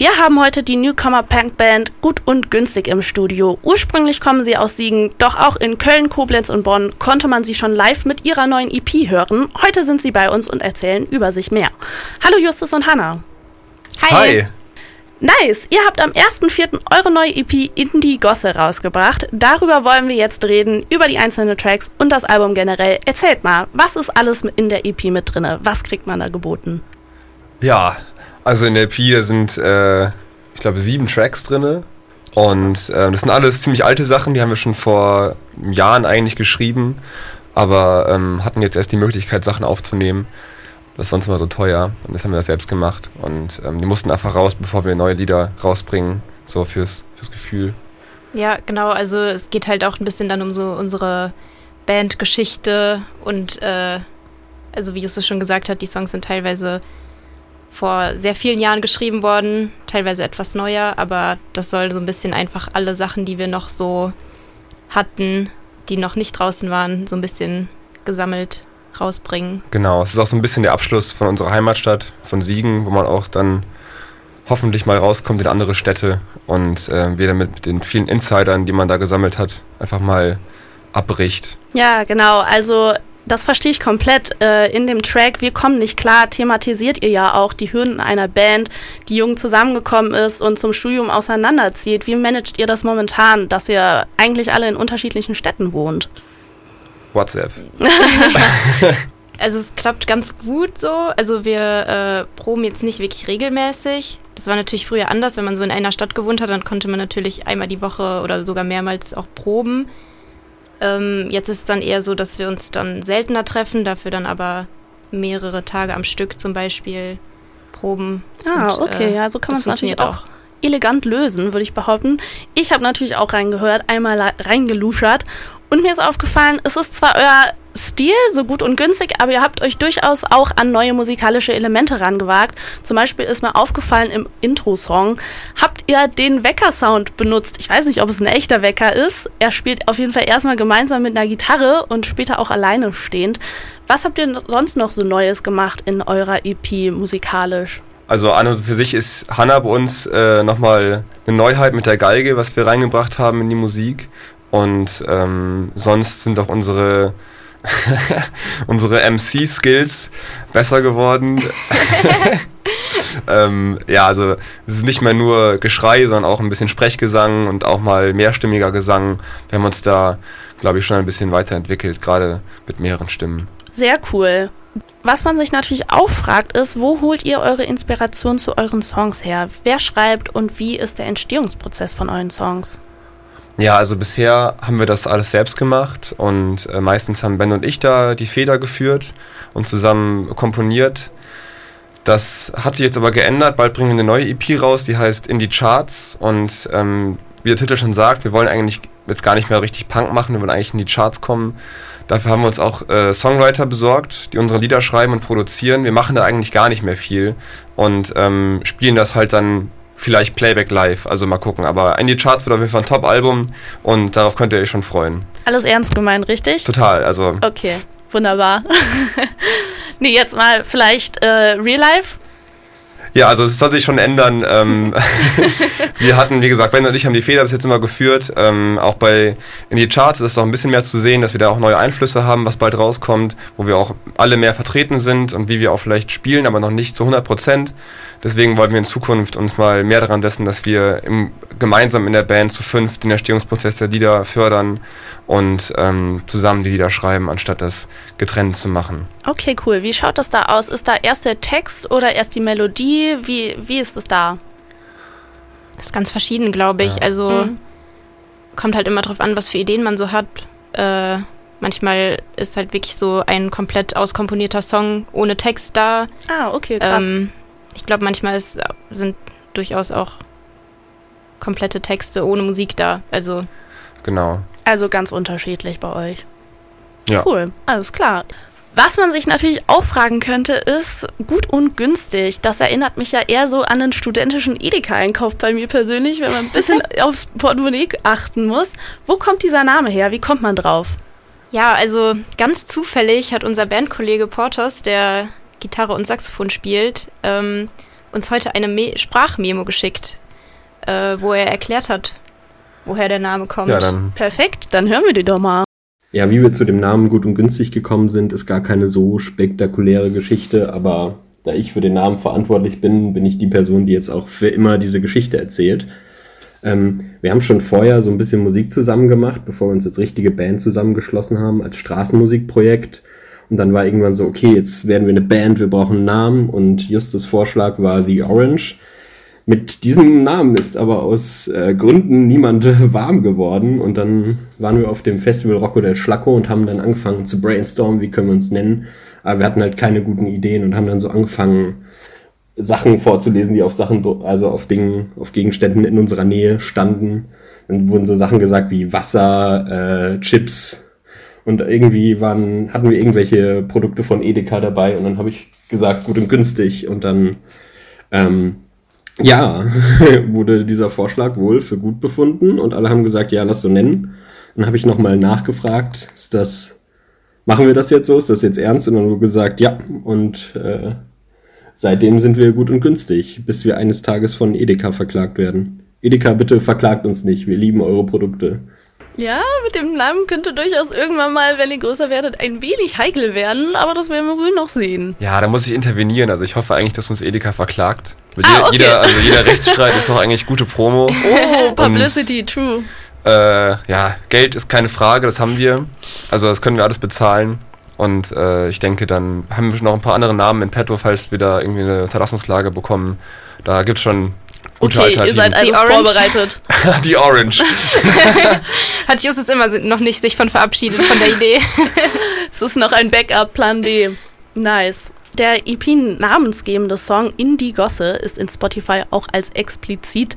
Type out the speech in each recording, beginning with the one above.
Wir haben heute die Newcomer Punk Band Gut und Günstig im Studio. Ursprünglich kommen sie aus Siegen, doch auch in Köln, Koblenz und Bonn konnte man sie schon live mit ihrer neuen EP hören. Heute sind sie bei uns und erzählen über sich mehr. Hallo Justus und Hanna. Hi. Hi. Nice! Ihr habt am 1.4. eure neue EP In die Gosse rausgebracht. Darüber wollen wir jetzt reden, über die einzelnen Tracks und das Album generell. Erzählt mal, was ist alles in der EP mit drin? Was kriegt man da geboten? Ja, also in der EP sind, äh, ich glaube, sieben Tracks drin. Und äh, das sind alles ziemlich alte Sachen, die haben wir schon vor Jahren eigentlich geschrieben, aber ähm, hatten jetzt erst die Möglichkeit, Sachen aufzunehmen. Das ist sonst immer so teuer. Und das haben wir das selbst gemacht. Und ähm, die mussten einfach raus, bevor wir neue Lieder rausbringen. So fürs, fürs Gefühl. Ja, genau. Also es geht halt auch ein bisschen dann um so unsere Bandgeschichte und äh, also wie Justus schon gesagt hat, die Songs sind teilweise vor sehr vielen Jahren geschrieben worden, teilweise etwas neuer, aber das soll so ein bisschen einfach alle Sachen, die wir noch so hatten, die noch nicht draußen waren, so ein bisschen gesammelt rausbringen. Genau, es ist auch so ein bisschen der Abschluss von unserer Heimatstadt, von Siegen, wo man auch dann hoffentlich mal rauskommt in andere Städte und äh, wir mit den vielen Insidern, die man da gesammelt hat, einfach mal abbricht. Ja, genau. Also das verstehe ich komplett. Äh, in dem Track Wir kommen nicht klar thematisiert ihr ja auch die Hürden einer Band, die jung zusammengekommen ist und zum Studium auseinanderzieht. Wie managt ihr das momentan, dass ihr eigentlich alle in unterschiedlichen Städten wohnt? WhatsApp. also es klappt ganz gut so. Also wir äh, proben jetzt nicht wirklich regelmäßig. Das war natürlich früher anders, wenn man so in einer Stadt gewohnt hat, dann konnte man natürlich einmal die Woche oder sogar mehrmals auch proben. Ähm, jetzt ist es dann eher so, dass wir uns dann seltener treffen, dafür dann aber mehrere Tage am Stück zum Beispiel proben. Ah, und, okay, äh, ja, so kann man es natürlich auch elegant lösen, würde ich behaupten. Ich habe natürlich auch reingehört, einmal reingeluschert und mir ist aufgefallen, es ist zwar euer Stil so gut und günstig, aber ihr habt euch durchaus auch an neue musikalische Elemente rangewagt. Zum Beispiel ist mir aufgefallen im Intro-Song, habt ihr den Wecker-Sound benutzt. Ich weiß nicht, ob es ein echter Wecker ist. Er spielt auf jeden Fall erstmal gemeinsam mit einer Gitarre und später auch alleine stehend. Was habt ihr sonst noch so Neues gemacht in eurer EP musikalisch? Also an und für sich ist Hannah bei uns äh, nochmal eine Neuheit mit der Geige, was wir reingebracht haben in die Musik. Und ähm, sonst sind auch unsere, unsere MC-Skills besser geworden. ähm, ja, also es ist nicht mehr nur Geschrei, sondern auch ein bisschen Sprechgesang und auch mal mehrstimmiger Gesang. Wir haben uns da, glaube ich, schon ein bisschen weiterentwickelt, gerade mit mehreren Stimmen. Sehr cool. Was man sich natürlich auch fragt, ist, wo holt ihr eure Inspiration zu euren Songs her? Wer schreibt und wie ist der Entstehungsprozess von euren Songs? Ja, also bisher haben wir das alles selbst gemacht und äh, meistens haben Ben und ich da die Feder geführt und zusammen komponiert. Das hat sich jetzt aber geändert. Bald bringen wir eine neue EP raus, die heißt In die Charts und ähm, wie der Titel schon sagt, wir wollen eigentlich jetzt gar nicht mehr richtig Punk machen, wir wollen eigentlich in die Charts kommen. Dafür haben wir uns auch äh, Songwriter besorgt, die unsere Lieder schreiben und produzieren. Wir machen da eigentlich gar nicht mehr viel und ähm, spielen das halt dann vielleicht Playback live. Also mal gucken. Aber in die Charts wird auf jeden Fall ein Top-Album und darauf könnt ihr euch schon freuen. Alles ernst gemeint, richtig? Total, also. Okay, wunderbar. nee, jetzt mal vielleicht äh, Real Life. Ja, also es soll sich schon ändern. Ähm, wir hatten, wie gesagt, Ben und ich haben die Fehler bis jetzt immer geführt. Ähm, auch bei in die Charts ist es noch ein bisschen mehr zu sehen, dass wir da auch neue Einflüsse haben, was bald rauskommt, wo wir auch alle mehr vertreten sind und wie wir auch vielleicht spielen, aber noch nicht zu 100 Prozent. Deswegen wollen wir in Zukunft uns mal mehr daran setzen, dass wir im, gemeinsam in der Band zu fünf den Erstehungsprozess der Lieder fördern und ähm, zusammen die Lieder schreiben, anstatt das getrennt zu machen. Okay, cool. Wie schaut das da aus? Ist da erst der Text oder erst die Melodie? Wie, wie ist es da? Das ist ganz verschieden, glaube ich. Ja. Also mhm. kommt halt immer drauf an, was für Ideen man so hat. Äh, manchmal ist halt wirklich so ein komplett auskomponierter Song ohne Text da. Ah, okay, krass. Ähm, ich glaube, manchmal ist, sind durchaus auch komplette Texte ohne Musik da. Also. Genau. Also ganz unterschiedlich bei euch. Ja. Cool, alles klar. Was man sich natürlich auch fragen könnte, ist gut und günstig. Das erinnert mich ja eher so an einen studentischen Edeka-Einkauf bei mir persönlich, wenn man ein bisschen aufs Portemonnaie achten muss. Wo kommt dieser Name her? Wie kommt man drauf? Ja, also ganz zufällig hat unser Bandkollege Portos, der Gitarre und Saxophon spielt, ähm, uns heute eine Me Sprachmemo geschickt, äh, wo er erklärt hat, woher der Name kommt. Ja, dann. Perfekt, dann hören wir die doch mal. Ja, wie wir zu dem Namen gut und günstig gekommen sind, ist gar keine so spektakuläre Geschichte, aber da ich für den Namen verantwortlich bin, bin ich die Person, die jetzt auch für immer diese Geschichte erzählt. Ähm, wir haben schon vorher so ein bisschen Musik zusammen gemacht, bevor wir uns als richtige Band zusammengeschlossen haben, als Straßenmusikprojekt. Und dann war irgendwann so, okay, jetzt werden wir eine Band, wir brauchen einen Namen. Und Justus Vorschlag war The Orange. Mit diesem Namen ist aber aus äh, Gründen niemand warm geworden. Und dann waren wir auf dem Festival Rocco del Schlacco und haben dann angefangen zu brainstormen, wie können wir uns nennen. Aber wir hatten halt keine guten Ideen und haben dann so angefangen, Sachen vorzulesen, die auf Sachen, also auf Dingen, auf Gegenständen in unserer Nähe standen. Dann wurden so Sachen gesagt wie Wasser, äh, Chips, und irgendwie waren, hatten wir irgendwelche Produkte von Edeka dabei und dann habe ich gesagt, gut und günstig. Und dann, ähm, ja, wurde dieser Vorschlag wohl für gut befunden und alle haben gesagt, ja, lass so nennen. Dann habe ich nochmal nachgefragt, ist das, machen wir das jetzt so, ist das jetzt ernst? Und dann wurde gesagt, ja. Und äh, seitdem sind wir gut und günstig, bis wir eines Tages von Edeka verklagt werden. Edeka, bitte verklagt uns nicht, wir lieben eure Produkte. Ja, mit dem Namen könnte durchaus irgendwann mal, wenn ihr größer werdet, ein wenig heikel werden, aber das werden wir wohl noch sehen. Ja, da muss ich intervenieren. Also ich hoffe eigentlich, dass uns Edeka verklagt. Ah, okay. jeder, also jeder Rechtsstreit ist doch eigentlich gute Promo. Oh, Publicity, Und, true. Äh, ja, Geld ist keine Frage, das haben wir. Also das können wir alles bezahlen. Und äh, ich denke, dann haben wir noch ein paar andere Namen in petto, falls wir da irgendwie eine Zerlassungsklage bekommen. Da gibt es schon Gute okay, ihr seid also vorbereitet. die Orange. Hat Justus immer noch nicht sich von verabschiedet von der Idee. es ist noch ein Backup, Plan B. Nice. Der EP-namensgebende Song Indie Gosse ist in Spotify auch als explizit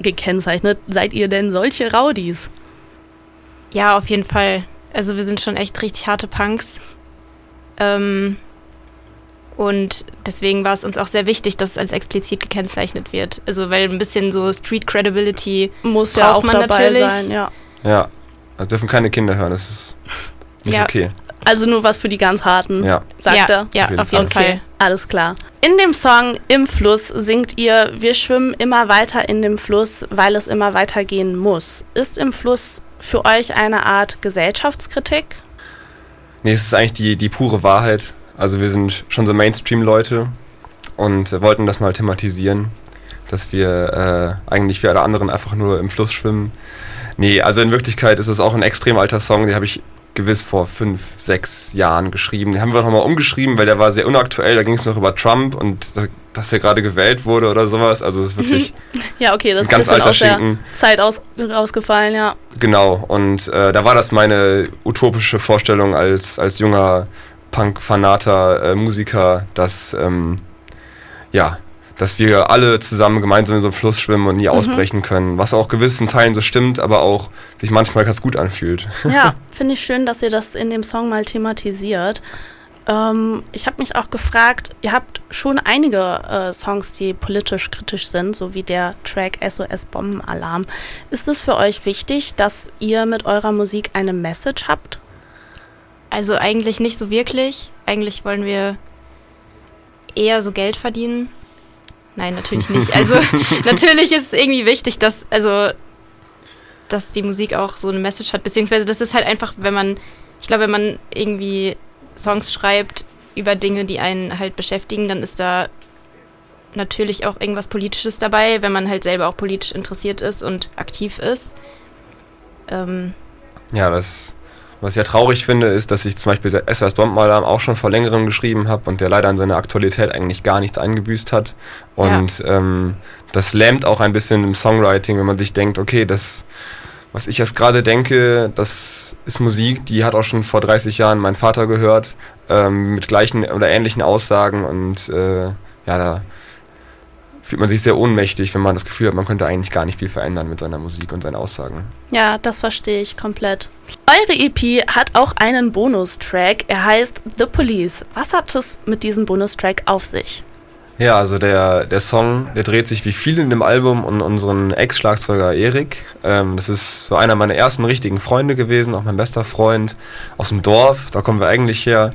gekennzeichnet. Seid ihr denn solche Rowdies? Ja, auf jeden Fall. Also wir sind schon echt richtig harte Punks. Ähm, und deswegen war es uns auch sehr wichtig, dass es als explizit gekennzeichnet wird. Also weil ein bisschen so Street Credibility muss ja auch man dabei natürlich. sein, ja. Ja, also dürfen keine Kinder hören, das ist nicht ja. okay. Also nur was für die ganz harten, ja. sagt ja, er. Ja, auf jeden, auf jeden Fall. Fall. Alles klar. In dem Song Im Fluss singt ihr, wir schwimmen immer weiter in dem Fluss, weil es immer weitergehen muss. Ist im Fluss für euch eine Art Gesellschaftskritik? Nee, es ist eigentlich die, die pure Wahrheit. Also wir sind schon so Mainstream-Leute und wollten das mal thematisieren, dass wir äh, eigentlich wie alle anderen einfach nur im Fluss schwimmen. Nee, also in Wirklichkeit ist es auch ein extrem alter Song, den habe ich gewiss vor fünf, sechs Jahren geschrieben. Den haben wir nochmal umgeschrieben, weil der war sehr unaktuell. Da ging es noch über Trump und dass er gerade gewählt wurde oder sowas. Also es ist wirklich ja okay, das ein ganz alter aus Schinken. der Zeit aus, rausgefallen, ja. Genau. Und äh, da war das meine utopische Vorstellung als als junger Punk-Fanater, äh, Musiker, dass, ähm, ja, dass wir alle zusammen gemeinsam in so einem Fluss schwimmen und nie mhm. ausbrechen können. Was auch gewissen Teilen so stimmt, aber auch sich manchmal ganz gut anfühlt. Ja, finde ich schön, dass ihr das in dem Song mal thematisiert. Ähm, ich habe mich auch gefragt, ihr habt schon einige äh, Songs, die politisch kritisch sind, so wie der Track SOS Bombenalarm. Ist es für euch wichtig, dass ihr mit eurer Musik eine Message habt? Also eigentlich nicht so wirklich. Eigentlich wollen wir eher so Geld verdienen. Nein, natürlich nicht. Also natürlich ist es irgendwie wichtig, dass, also, dass die Musik auch so eine Message hat, beziehungsweise das ist halt einfach, wenn man, ich glaube, wenn man irgendwie Songs schreibt über Dinge, die einen halt beschäftigen, dann ist da natürlich auch irgendwas Politisches dabei, wenn man halt selber auch politisch interessiert ist und aktiv ist. Ähm, ja, das was ich ja traurig finde, ist, dass ich zum Beispiel SOS Bombenalarm auch schon vor längerem geschrieben habe und der leider an seiner Aktualität eigentlich gar nichts eingebüßt hat. Und ja. ähm, das lähmt auch ein bisschen im Songwriting, wenn man sich denkt, okay, das, was ich jetzt gerade denke, das ist Musik, die hat auch schon vor 30 Jahren mein Vater gehört, ähm, mit gleichen oder ähnlichen Aussagen und äh, ja, da fühlt man sich sehr ohnmächtig, wenn man das Gefühl hat, man könnte eigentlich gar nicht viel verändern mit seiner Musik und seinen Aussagen. Ja, das verstehe ich komplett. Eure EP hat auch einen Bonustrack. Er heißt The Police. Was hat es mit diesem Bonustrack auf sich? Ja, also der, der Song, der dreht sich wie viel in dem Album um unseren Ex-Schlagzeuger Erik. Ähm, das ist so einer meiner ersten richtigen Freunde gewesen, auch mein bester Freund aus dem Dorf. Da kommen wir eigentlich her.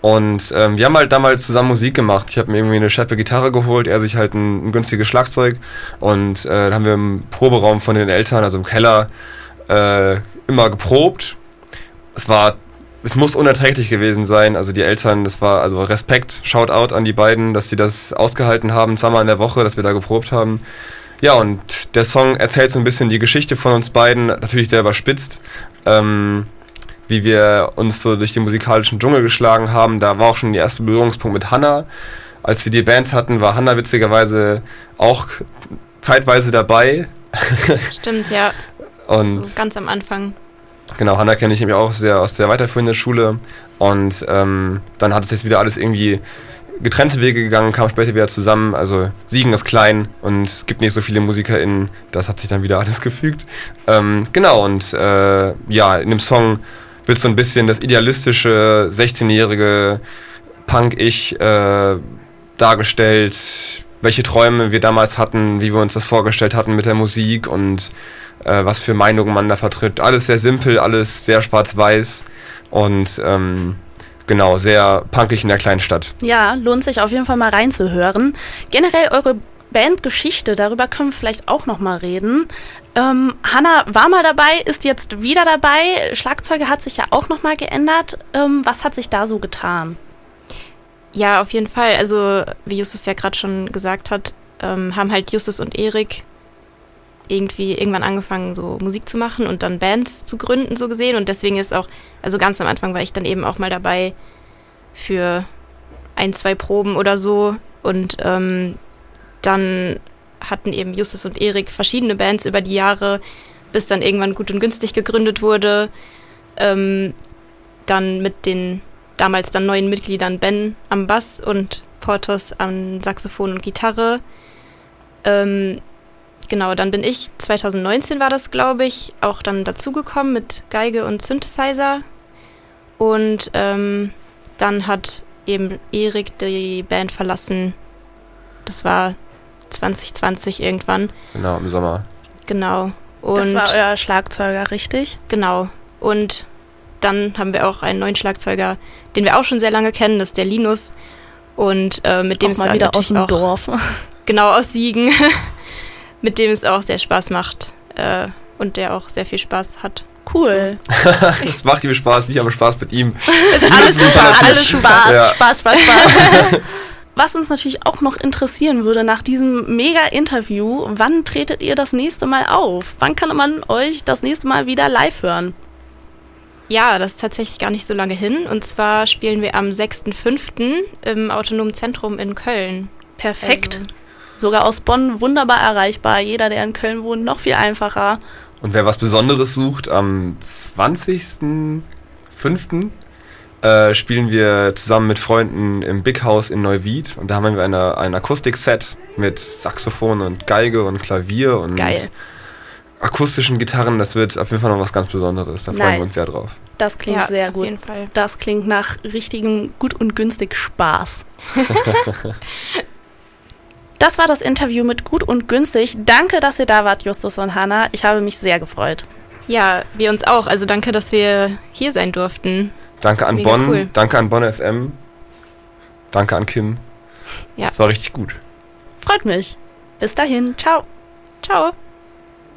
Und ähm, wir haben halt damals zusammen Musik gemacht. Ich habe mir irgendwie eine scheppe Gitarre geholt, er sich halt ein, ein günstiges Schlagzeug. Und äh, dann haben wir im Proberaum von den Eltern, also im Keller, äh, immer geprobt. Es war, es muss unerträglich gewesen sein. Also die Eltern, das war also Respekt, Shoutout an die beiden, dass sie das ausgehalten haben, zweimal in der Woche, dass wir da geprobt haben. Ja, und der Song erzählt so ein bisschen die Geschichte von uns beiden, natürlich sehr überspitzt. Ähm, wie wir uns so durch den musikalischen Dschungel geschlagen haben. Da war auch schon der erste Berührungspunkt mit Hannah. Als wir die Band hatten, war Hannah witzigerweise auch zeitweise dabei. Stimmt, ja. Und so ganz am Anfang. Genau, Hannah kenne ich nämlich auch sehr aus der weiterführenden Schule. Und ähm, dann hat es jetzt wieder alles irgendwie getrennte Wege gegangen, kam später wieder zusammen. Also Siegen ist klein und es gibt nicht so viele MusikerInnen. Das hat sich dann wieder alles gefügt. Ähm, genau, und äh, ja, in dem Song wird so ein bisschen das idealistische 16-jährige Punk-Ich äh, dargestellt, welche Träume wir damals hatten, wie wir uns das vorgestellt hatten mit der Musik und äh, was für Meinungen man da vertritt. Alles sehr simpel, alles sehr schwarz-weiß und ähm, genau, sehr punkig in der kleinen Stadt. Ja, lohnt sich auf jeden Fall mal reinzuhören. Generell eure Bandgeschichte, darüber können wir vielleicht auch noch mal reden. Ähm, Hanna war mal dabei, ist jetzt wieder dabei. Schlagzeuge hat sich ja auch noch mal geändert. Ähm, was hat sich da so getan? Ja, auf jeden Fall. Also, wie Justus ja gerade schon gesagt hat, ähm, haben halt Justus und Erik irgendwie irgendwann angefangen, so Musik zu machen und dann Bands zu gründen, so gesehen. Und deswegen ist auch, also ganz am Anfang war ich dann eben auch mal dabei für ein, zwei Proben oder so. Und ähm, dann hatten eben Justus und Erik verschiedene Bands über die Jahre, bis dann irgendwann gut und günstig gegründet wurde. Ähm, dann mit den damals dann neuen Mitgliedern Ben am Bass und Portos am Saxophon und Gitarre. Ähm, genau, dann bin ich, 2019 war das, glaube ich, auch dann dazugekommen mit Geige und Synthesizer. Und ähm, dann hat eben Erik die Band verlassen. Das war 2020 irgendwann. Genau, im Sommer. Genau. Und das war euer Schlagzeuger, richtig? Genau. Und dann haben wir auch einen neuen Schlagzeuger, den wir auch schon sehr lange kennen, das ist der Linus. Und äh, mit dem auch es mal wieder aus dem auch, Dorf. Genau, aus Siegen. mit dem es auch sehr Spaß macht. Äh, und der auch sehr viel Spaß hat. Cool. Es macht ihm Spaß, mich aber Spaß mit ihm. Ist alles super, alles Spaß, ja. Spaß, Spaß, Spaß. Was uns natürlich auch noch interessieren würde nach diesem Mega-Interview, wann tretet ihr das nächste Mal auf? Wann kann man euch das nächste Mal wieder live hören? Ja, das ist tatsächlich gar nicht so lange hin. Und zwar spielen wir am 6.5. im Autonomen Zentrum in Köln. Perfekt. Also. Sogar aus Bonn wunderbar erreichbar. Jeder, der in Köln wohnt, noch viel einfacher. Und wer was Besonderes sucht, am 20.05 äh, spielen wir zusammen mit Freunden im Big House in Neuwied und da haben wir eine, ein Akustikset mit Saxophon und Geige und Klavier und Geil. akustischen Gitarren. Das wird auf jeden Fall noch was ganz Besonderes. Da nice. freuen wir uns sehr drauf. Das klingt ja, sehr gut. Auf jeden Fall. Das klingt nach richtigem gut und günstig Spaß. das war das Interview mit Gut und Günstig. Danke, dass ihr da wart, Justus und Hanna. Ich habe mich sehr gefreut. Ja, wir uns auch. Also danke, dass wir hier sein durften. Danke an Mega Bonn, cool. danke an Bonn FM, danke an Kim. Ja. Das war richtig gut. Freut mich. Bis dahin. Ciao. Ciao.